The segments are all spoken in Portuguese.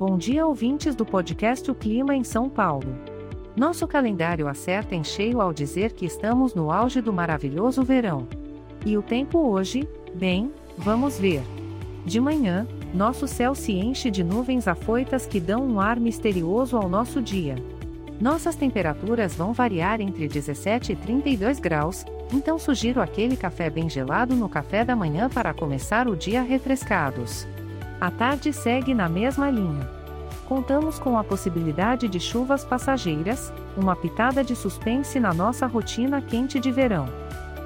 Bom dia, ouvintes do podcast O Clima em São Paulo. Nosso calendário acerta em cheio ao dizer que estamos no auge do maravilhoso verão. E o tempo hoje, bem, vamos ver. De manhã, nosso céu se enche de nuvens afoitas que dão um ar misterioso ao nosso dia. Nossas temperaturas vão variar entre 17 e 32 graus, então sugiro aquele café bem gelado no café da manhã para começar o dia refrescados. A tarde segue na mesma linha. Contamos com a possibilidade de chuvas passageiras, uma pitada de suspense na nossa rotina quente de verão.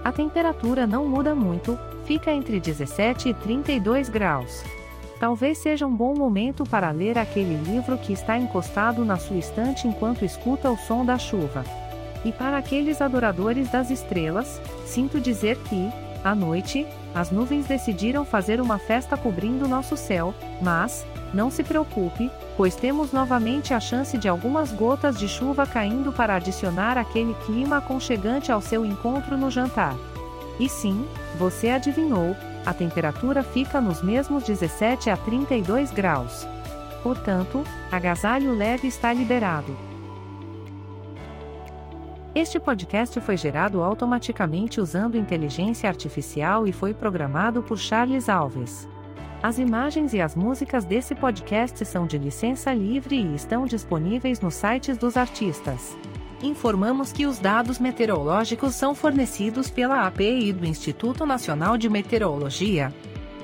A temperatura não muda muito, fica entre 17 e 32 graus. Talvez seja um bom momento para ler aquele livro que está encostado na sua estante enquanto escuta o som da chuva. E para aqueles adoradores das estrelas, sinto dizer que, à noite, as nuvens decidiram fazer uma festa cobrindo nosso céu, mas, não se preocupe, pois temos novamente a chance de algumas gotas de chuva caindo para adicionar aquele clima aconchegante ao seu encontro no jantar. E sim, você adivinhou, a temperatura fica nos mesmos 17 a 32 graus. Portanto, agasalho leve está liberado. Este podcast foi gerado automaticamente usando inteligência artificial e foi programado por Charles Alves. As imagens e as músicas desse podcast são de licença livre e estão disponíveis nos sites dos artistas. Informamos que os dados meteorológicos são fornecidos pela API do Instituto Nacional de Meteorologia.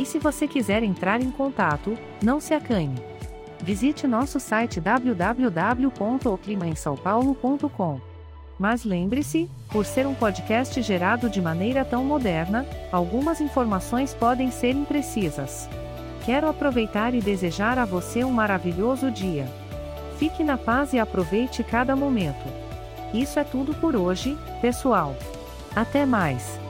E se você quiser entrar em contato, não se acanhe. Visite nosso site www.oclimaemsaopaulo.com. Mas lembre-se, por ser um podcast gerado de maneira tão moderna, algumas informações podem ser imprecisas. Quero aproveitar e desejar a você um maravilhoso dia. Fique na paz e aproveite cada momento. Isso é tudo por hoje, pessoal. Até mais!